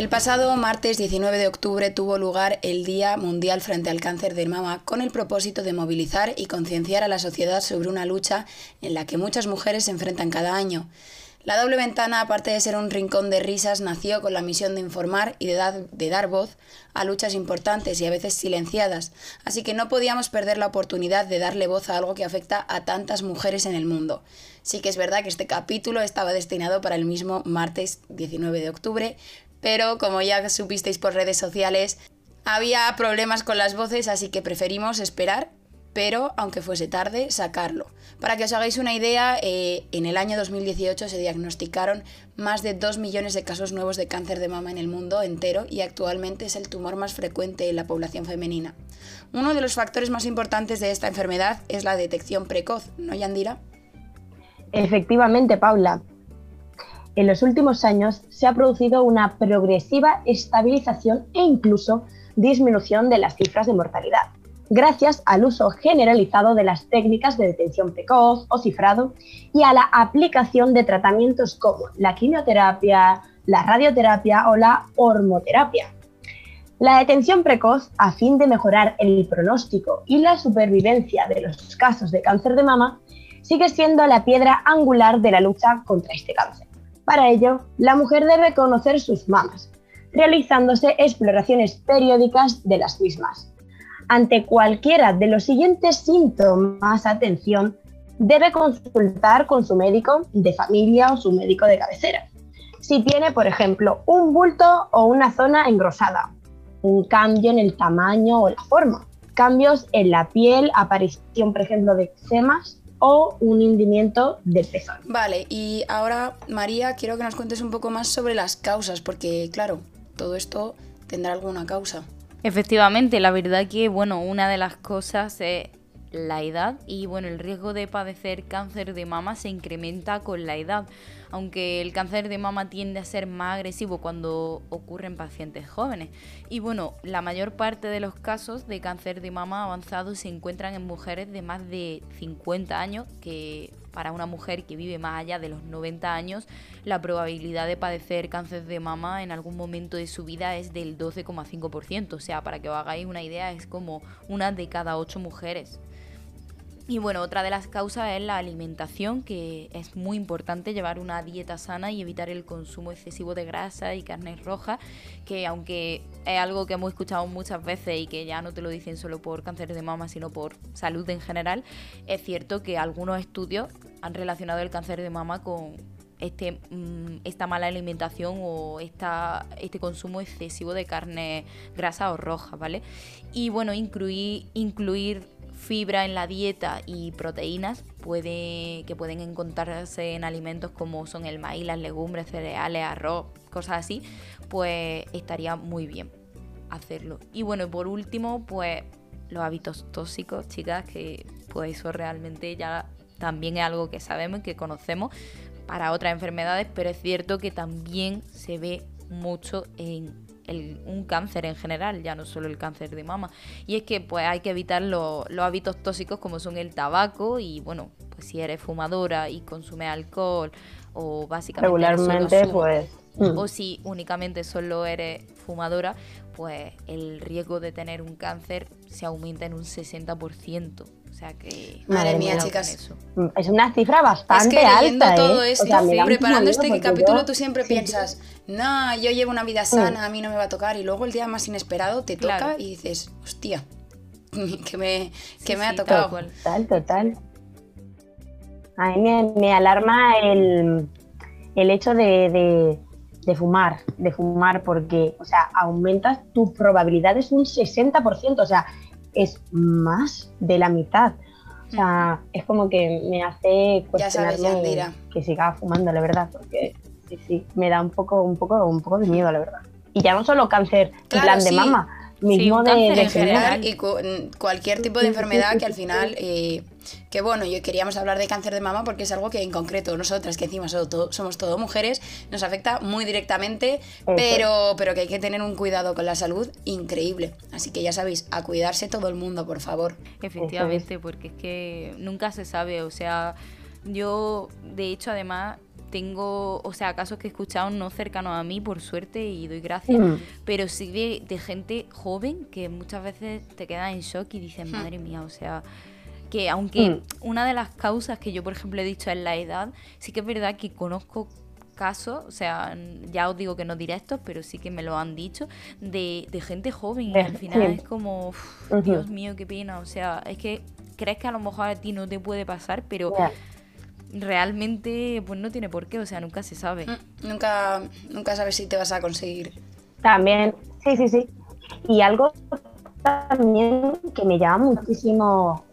El pasado martes 19 de octubre tuvo lugar el Día Mundial frente al Cáncer de Mama con el propósito de movilizar y concienciar a la sociedad sobre una lucha en la que muchas mujeres se enfrentan cada año. La doble ventana, aparte de ser un rincón de risas, nació con la misión de informar y de, dar voz a luchas importantes y a veces silenciadas, así que no podíamos perder la oportunidad de darle voz a algo que afecta a tantas mujeres en el mundo. Sí que es verdad que este capítulo estaba destinado para el mismo martes 19 de octubre, pero como ya supisteis por redes sociales, había problemas con las voces, así que preferimos esperar, pero aunque fuese tarde, sacarlo. Para que os hagáis una idea, eh, en el año 2018 se diagnosticaron más de 2 millones de casos nuevos de cáncer de mama en el mundo entero y actualmente es el tumor más frecuente en la población femenina. Uno de los factores más importantes de esta enfermedad es la detección precoz, ¿no, Yandira? Efectivamente, Paula en los últimos años se ha producido una progresiva estabilización e incluso disminución de las cifras de mortalidad, gracias al uso generalizado de las técnicas de detención precoz o cifrado y a la aplicación de tratamientos como la quimioterapia, la radioterapia o la hormoterapia. La detención precoz, a fin de mejorar el pronóstico y la supervivencia de los casos de cáncer de mama, sigue siendo la piedra angular de la lucha contra este cáncer. Para ello, la mujer debe conocer sus mamas, realizándose exploraciones periódicas de las mismas. Ante cualquiera de los siguientes síntomas, atención, debe consultar con su médico de familia o su médico de cabecera. Si tiene, por ejemplo, un bulto o una zona engrosada, un cambio en el tamaño o la forma, cambios en la piel, aparición, por ejemplo, de eczemas, o un hundimiento del pezón. Vale, y ahora María, quiero que nos cuentes un poco más sobre las causas, porque claro, todo esto tendrá alguna causa. Efectivamente, la verdad que, bueno, una de las cosas es la edad y bueno, el riesgo de padecer cáncer de mama se incrementa con la edad, aunque el cáncer de mama tiende a ser más agresivo cuando ocurre en pacientes jóvenes. Y bueno, la mayor parte de los casos de cáncer de mama avanzado se encuentran en mujeres de más de 50 años, que para una mujer que vive más allá de los 90 años, la probabilidad de padecer cáncer de mama en algún momento de su vida es del 12,5%. O sea, para que os hagáis una idea, es como una de cada ocho mujeres. Y bueno, otra de las causas es la alimentación, que es muy importante llevar una dieta sana y evitar el consumo excesivo de grasa y carnes rojas, que aunque es algo que hemos escuchado muchas veces y que ya no te lo dicen solo por cáncer de mama, sino por salud en general, es cierto que algunos estudios han relacionado el cáncer de mama con este, mm, esta mala alimentación o esta, este consumo excesivo de carne grasa o roja, ¿vale? Y bueno, incluir, incluir fibra en la dieta y proteínas que pueden encontrarse en alimentos como son el maíz, las legumbres, cereales, arroz, cosas así, pues estaría muy bien hacerlo. Y bueno, por último, pues los hábitos tóxicos, chicas, que pues eso realmente ya también es algo que sabemos y que conocemos para otras enfermedades, pero es cierto que también se ve mucho en un cáncer en general, ya no solo el cáncer de mama. Y es que pues hay que evitar los hábitos tóxicos como son el tabaco y bueno, pues si eres fumadora y consumes alcohol o básicamente regularmente pues mm. o si únicamente solo eres fumadora, pues el riesgo de tener un cáncer se aumenta en un 60% sea que. Madre mía, chicas. Es una cifra bastante es que alta. ¿eh? todo esto, preparando este capítulo, tú siempre piensas, no, yo llevo una vida sana, a mí no me va a tocar. Y luego el día más inesperado te toca y dices, hostia, que me, que me ha tocado. Total, total. A mí me, alarma el, el hecho de, de, fumar, de fumar, porque, o sea, aumentas tus probabilidades un 60%. O sea, es más de la mitad. O sea, es como que me hace cuestionarme que siga fumando, la verdad, porque sí, sí, me da un poco, un poco, un poco de miedo, la verdad. Y ya no solo cáncer en plan de mama, mismo de, cáncer de en general. y cu- cualquier tipo de enfermedad que al final, eh, que bueno, yo queríamos hablar de cáncer de mama porque es algo que en concreto nosotras, que encima todo- somos todo mujeres, nos afecta muy directamente, pero, pero que hay que tener un cuidado con la salud increíble. Así que ya sabéis, a cuidarse todo el mundo, por favor. Efectivamente, porque es que nunca se sabe, o sea, yo de hecho además tengo, o sea, casos que he escuchado no cercanos a mí, por suerte, y doy gracias, Mm. pero sí de, de gente joven que muchas veces te queda en shock y dices, madre mía, o sea, que aunque Mm. una de las causas que yo, por ejemplo, he dicho es la edad, sí que es verdad que conozco casos, o sea, ya os digo que no directos, pero sí que me lo han dicho, de, de gente joven y al final sí. es como, "Uf. Dios mío, qué pena, o sea, es que crees que a lo mejor a ti no te puede pasar, pero realmente pues no tiene por qué, o sea, nunca se sabe. Mm, Nunca, nunca sabes si te vas a conseguir. También, sí, sí, sí. Y algo también que me llama muchísimo,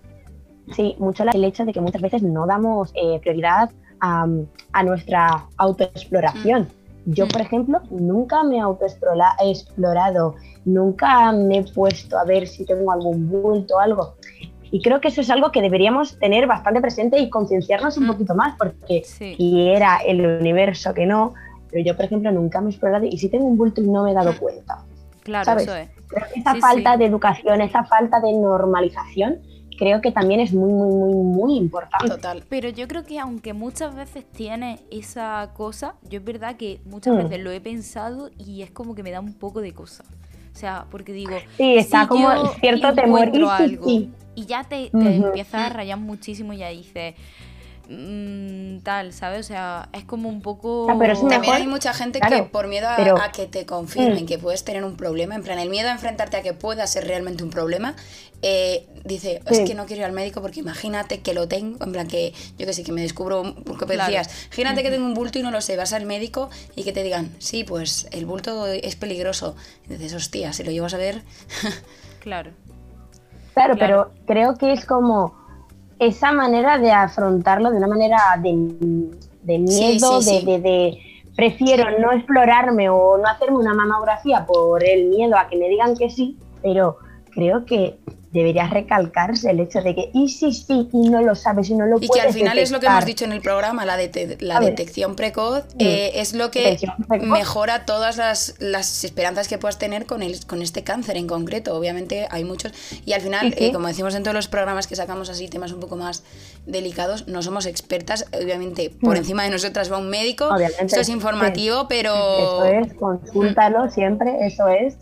sí, mucho el hecho de que muchas veces no damos eh, prioridad a, a nuestra autoexploración. Yo, Mm. por ejemplo, nunca me he autoexplorado, nunca me he puesto a ver si tengo algún bulto o algo. Y creo que eso es algo que deberíamos tener bastante presente y concienciarnos un Mm. poquito más, porque Sí. quiera el universo que no, pero yo, por ejemplo, nunca me he explorado y si tengo un bulto y no me he dado cuenta. Claro, ¿sabes? eso es. Esa Sí, falta sí. de educación, esa falta de normalización, creo que también es muy, muy, muy, muy importante. Total. Pero yo creo que aunque muchas veces tiene esa cosa, yo es verdad que muchas Mm. veces lo he pensado y es como que me da un poco de cosa. O sea, porque digo, Sí, está si como yo cierto temor. Y encuentro sí, algo sí. y ya te, empiezas a rayar muchísimo y ya dices mm, tal, ¿sabes? O sea, es como un poco... Ah, pero es También mejor- hay mucha gente claro, que por miedo a, pero- a que te confirmen Mm. que puedes tener un problema, en plan, el miedo a enfrentarte a que pueda ser realmente un problema, eh, dice, es Sí. que no quiero ir al médico porque imagínate que lo tengo, en plan que yo que sé, que me descubro, un- porque Claro. decías, imagínate que tengo un bulto y no lo sé, vas al médico y que te digan, sí, pues el bulto es peligroso. Y dices, hostia, si lo llevas a ver, Claro. Claro, Claro. pero creo que es como esa manera de afrontarlo de una manera de, de miedo, sí, de, de- de prefiero no explorarme o no hacerme una mamografía por el miedo a que me digan que sí, pero creo que debería recalcarse el hecho de que y si sí y no lo sabes y no lo y que puedes al final es lo que hemos dicho en el programa, la, dete- la detección precoz, Mm. eh, es lo que precoz. mejora todas las, las esperanzas que puedas tener con, el, con este cáncer en concreto. Obviamente hay muchos. Y al final, Sí, sí. eh, como decimos en todos los programas que sacamos así, temas un poco más delicados, no somos expertas. Obviamente, por Mm. encima de nosotras va un médico. Obviamente, Esto es sí. informativo, pero... Eso es, consúltalo siempre, eso es.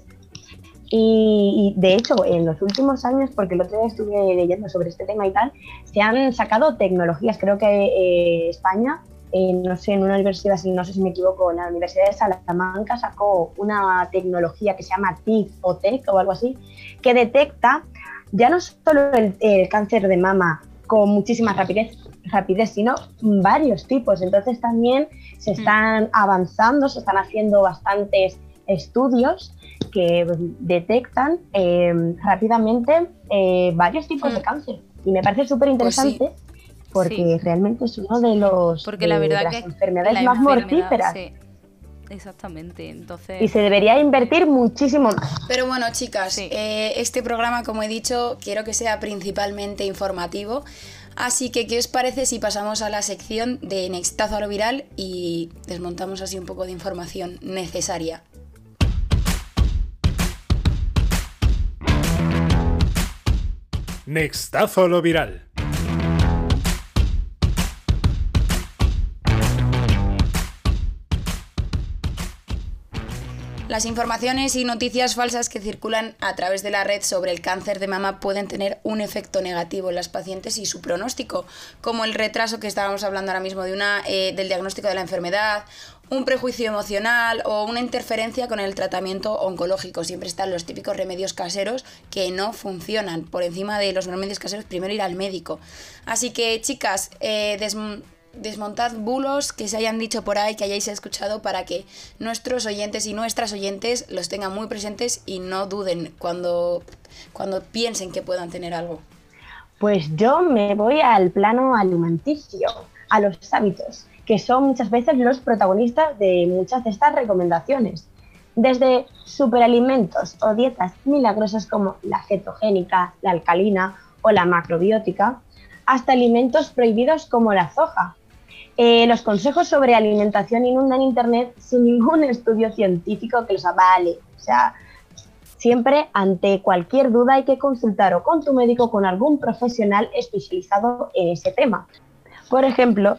Y, y, de hecho, en los últimos años, porque el otro día estuve leyendo sobre este tema y tal, se han sacado tecnologías. Creo que eh, España, eh, no sé, en una universidad, si no sé si me equivoco, en la Universidad de Salamanca sacó una tecnología que se llama TIC o TEC o algo así, que detecta ya no solo el, el cáncer de mama con muchísima rapidez, rapidez, sino varios tipos. Entonces también se están avanzando, se están haciendo bastantes estudios que detectan eh, rápidamente eh, varios tipos de Mm. cáncer. Y me parece súper interesante porque Sí. realmente es uno de los Porque de- la de verdad las que enfermedades la más enfermedad, mortíferas. sí. Exactamente, entonces... Y se debería invertir muchísimo más. Pero bueno, chicas, Sí. eh, este programa, como he dicho, quiero que sea principalmente informativo. Así que, ¿qué os parece si pasamos a la sección de Nextazo a lo viral y desmontamos así un poco de información necesaria? Nextazo lo viral. Las informaciones y noticias falsas que circulan a través de la red sobre el cáncer de mama pueden tener un efecto negativo en las pacientes y su pronóstico, como el retraso que estábamos hablando ahora mismo de una, eh, del diagnóstico de la enfermedad, un prejuicio emocional o una interferencia con el tratamiento oncológico. Siempre están los típicos remedios caseros que no funcionan. Por encima de los remedios caseros, primero ir al médico. Así que, chicas, eh, desmontad bulos que se hayan dicho por ahí, que hayáis escuchado, para que nuestros oyentes y nuestras oyentes los tengan muy presentes y no duden cuando, cuando piensen que puedan tener algo. Pues yo me voy al plano alimenticio, a los hábitos, que son muchas veces los protagonistas de muchas de estas recomendaciones. Desde superalimentos o dietas milagrosas como la cetogénica, la alcalina o la macrobiótica, hasta alimentos prohibidos como la soja. Eh, los consejos sobre alimentación inundan Internet sin ningún estudio científico que los avale. O sea, siempre ante cualquier duda hay que consultar o con tu médico o con algún profesional especializado en ese tema. Por ejemplo,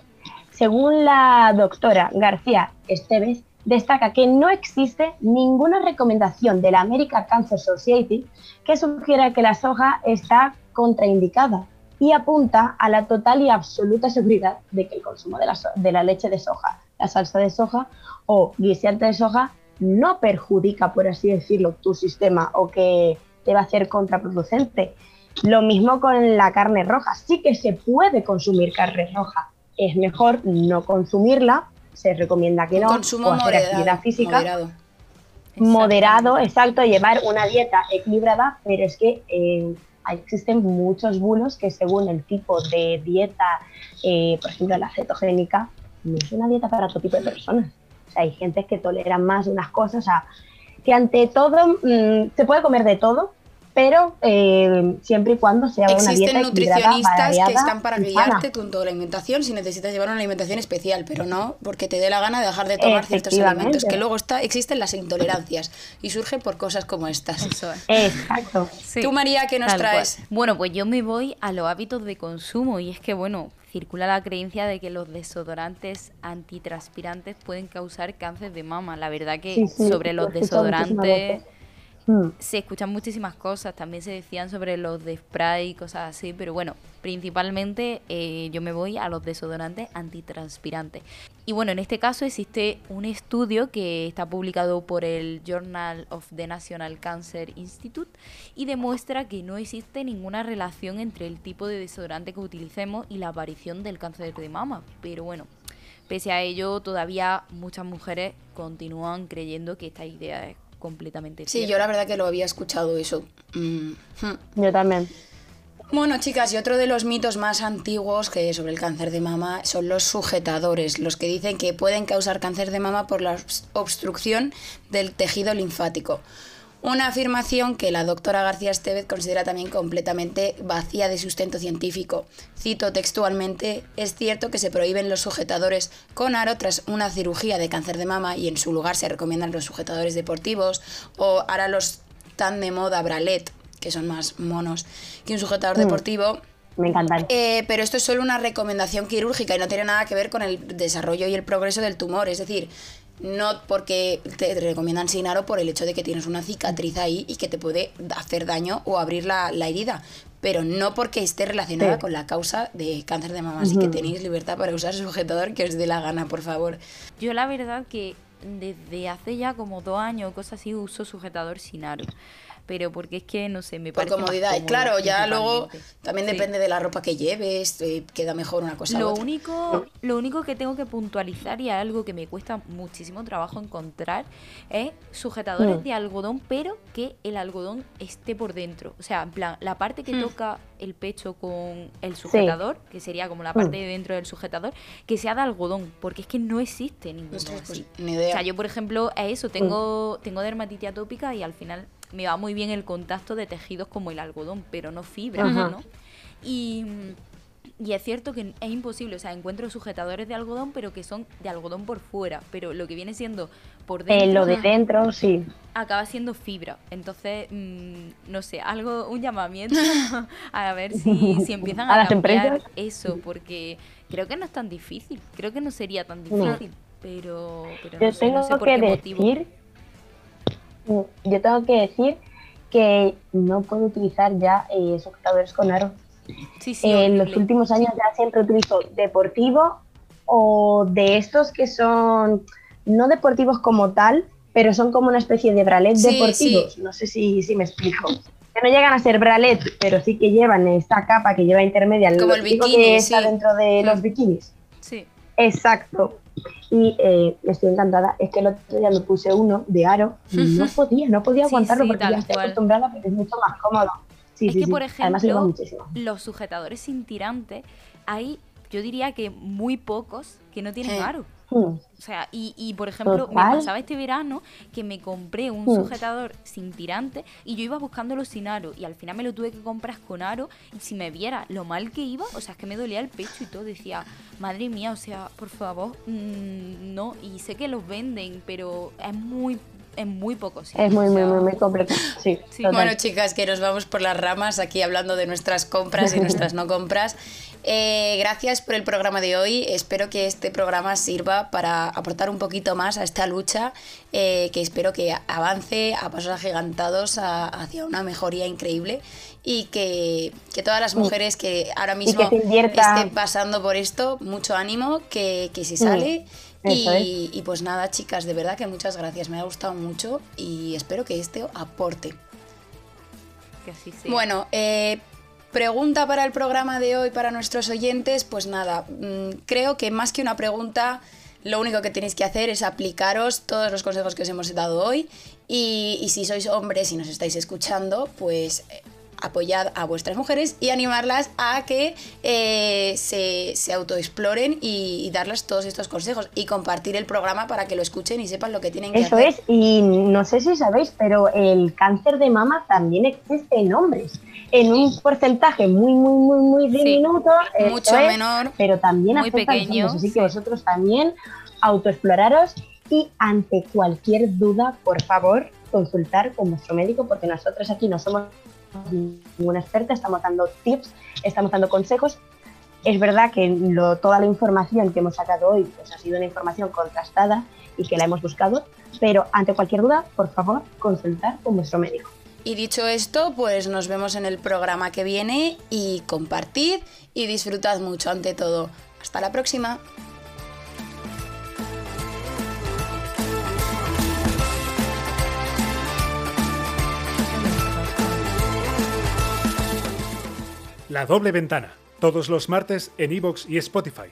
según la doctora García Esteves, destaca que no existe ninguna recomendación de la American Cancer Society que sugiera que la soja está contraindicada y apunta a la total y absoluta seguridad de que el consumo de la, de la leche de soja, la salsa de soja o guisante de soja no perjudica, por así decirlo, tu sistema o que te va a hacer contraproducente. Lo mismo con la carne roja. Sí que se puede consumir carne roja. Es mejor no consumirla. Se recomienda que no. Consumo o hacer actividad física. Moderado. Moderado, exacto. Llevar una dieta equilibrada, pero es que eh, existen muchos bulos que según el tipo de dieta, eh, por ejemplo la cetogénica, no es una dieta para todo tipo de personas. O sea, hay gente que tolera más unas cosas, o sea, que ante todo mm, se puede comer de todo, pero eh, siempre y cuando sea una dieta Existen nutricionistas que están para guiarte con toda la alimentación si necesitas llevar una alimentación especial, pero no porque te dé la gana de dejar de tomar ciertos alimentos, que luego está, existen las intolerancias y surgen por cosas como estas. Eso es. Exacto. Sí, Tú, María, ¿qué nos tal traes? cual. Bueno, pues yo me voy a los hábitos de consumo y es que, bueno, circula la creencia de que los desodorantes antitranspirantes pueden causar cáncer de mama. La verdad que Sí, sí, sobre lo los desodorantes. Mm. se escuchan muchísimas cosas, también se decían sobre los de spray y cosas así, pero bueno, principalmente eh, yo me voy a los desodorantes antitranspirantes. Y bueno, en este caso existe un estudio que está publicado por el Journal of the National Cancer Institute y demuestra que no existe ninguna relación entre el tipo de desodorante que utilicemos y la aparición del cáncer de mama. Pero bueno, pese a ello, todavía muchas mujeres continúan creyendo que esta idea es completamente Sí, yo la verdad que lo había escuchado eso. Mm, hmm. Yo también. Bueno, chicas, y otro de los mitos más antiguos que sobre el cáncer de mama son los sujetadores, los que dicen que pueden causar cáncer de mama por la obs- obstrucción del tejido linfático. Una afirmación que la doctora García Estevez considera también completamente vacía de sustento científico. Cito textualmente, es cierto que se prohíben los sujetadores con aro tras una cirugía de cáncer de mama y en su lugar se recomiendan los sujetadores deportivos o ahora los tan de moda bralet, que son más monos que un sujetador deportivo. Me encantan. Eh, pero esto es solo una recomendación quirúrgica y no tiene nada que ver con el desarrollo y el progreso del tumor. Es decir, no porque te recomiendan sin aro por el hecho de que tienes una cicatriz ahí y que te puede hacer daño o abrir la, la herida, pero no porque esté relacionada Sí. con la causa de cáncer de mama. Así que tenéis libertad para usar sujetador que os dé la gana, por favor. Yo la verdad que desde hace ya como dos años o cosas así uso sujetador sin aro. Pero porque es que, no sé, me Por parece más comodidad. Cómodo, claro, ya luego también Sí. depende de la ropa que lleves, eh, queda mejor una cosa u Lo otra. único, lo único que tengo que puntualizar y algo que me cuesta muchísimo trabajo encontrar es sujetadores Mm. de algodón, pero que el algodón esté por dentro. O sea, en plan, la parte que Mm. toca el pecho con el sujetador, que sería como la parte de dentro del sujetador, que sea de algodón, porque es que no existe ninguno pues, así. ni idea. O sea, yo por ejemplo, a eso tengo, tengo dermatitis atópica y al final me va muy bien el contacto de tejidos como el algodón, pero no fibras, Ajá. ¿no? Y, y es cierto que es imposible, o sea, encuentro sujetadores de algodón, pero que son de algodón por fuera, pero lo que viene siendo por Eh, dentro lo de dentro, sí. acaba siendo fibra. Entonces, mm, no sé, algo, un llamamiento a ver si, si empiezan a, A las cambiar empresas. eso, porque creo que no es tan difícil, creo que no sería tan No. difícil, pero, pero Yo no sé, no tengo sé por que qué motivo. decir, mm, yo tengo que decir que no puedo utilizar ya eh, sujetadores con aro. Sí, sí, en los últimos años ya siempre utilizo deportivo o de estos que son no deportivos como tal, pero son como una especie de bralet Sí, deportivos. No sé si, si me explico. Que no llegan a ser bralet, pero sí que llevan esta capa que lleva intermedia. Como el bikini, que está dentro de los bikinis. Sí. Exacto. Y eh, estoy encantada. Es que el otro día me puse uno de aro y no podía, no podía aguantarlo sí, porque ya estoy cual. acostumbrada porque es mucho más cómodo. Sí, es sí, que, sí. por ejemplo, los sujetadores sin tirantes, hay, yo diría que muy pocos que no tienen aro. O sea, y, y por ejemplo, me pasaba este verano que me compré un sujetador sin tirante y yo iba buscándolo sin aro y al final me lo tuve que comprar con aro y si me viera lo mal que iba, o sea, es que me dolía el pecho y todo, decía, madre mía, o sea, por favor, mm, no, y sé que los venden, pero es muy en muy pocos Es muy, muy, muy, muy complicado. Sí, Bueno, chicas, que nos vamos por las ramas aquí hablando de nuestras compras y nuestras no compras. Eh, gracias por el programa de hoy. Espero que este programa sirva para aportar un poquito más a esta lucha, eh, que espero que avance a pasos agigantados hacia una mejoría increíble y que, todas las mujeres que ahora mismo estén pasando por esto, mucho ánimo, que, que se sale. Y, pues nada, chicas, de verdad que muchas gracias, me ha gustado mucho y espero que este aporte. Que así sea. Bueno, eh, pregunta para el programa de hoy para nuestros oyentes, pues nada, mm, creo que más que una pregunta, lo único que tenéis que hacer es aplicaros todos los consejos que os hemos dado hoy y, y si sois hombres y nos estáis escuchando, pues eh, apoyad a vuestras mujeres y animarlas a que eh, se, se, autoexploren y, darles todos estos consejos y compartir el programa para que lo escuchen y sepan lo que tienen que hacer. Eso es, y no sé si sabéis, pero el cáncer de mama también existe en hombres, en un porcentaje muy, muy, muy, muy diminuto. mucho menor. Pero también muy pequeño. así que vosotros también autoexploraros y ante cualquier duda, por favor, consultar con vuestro médico porque nosotros aquí no somos ninguna experta, estamos dando tips, estamos dando consejos. Es verdad que toda la información que hemos sacado hoy pues, ha sido una información contrastada y que la hemos buscado, pero ante cualquier duda, por favor, consultar con vuestro médico. Y dicho esto, pues nos vemos en el programa que viene y compartid y disfrutad mucho ante todo. Hasta la próxima. La doble ventana, todos los martes en iVoox y Spotify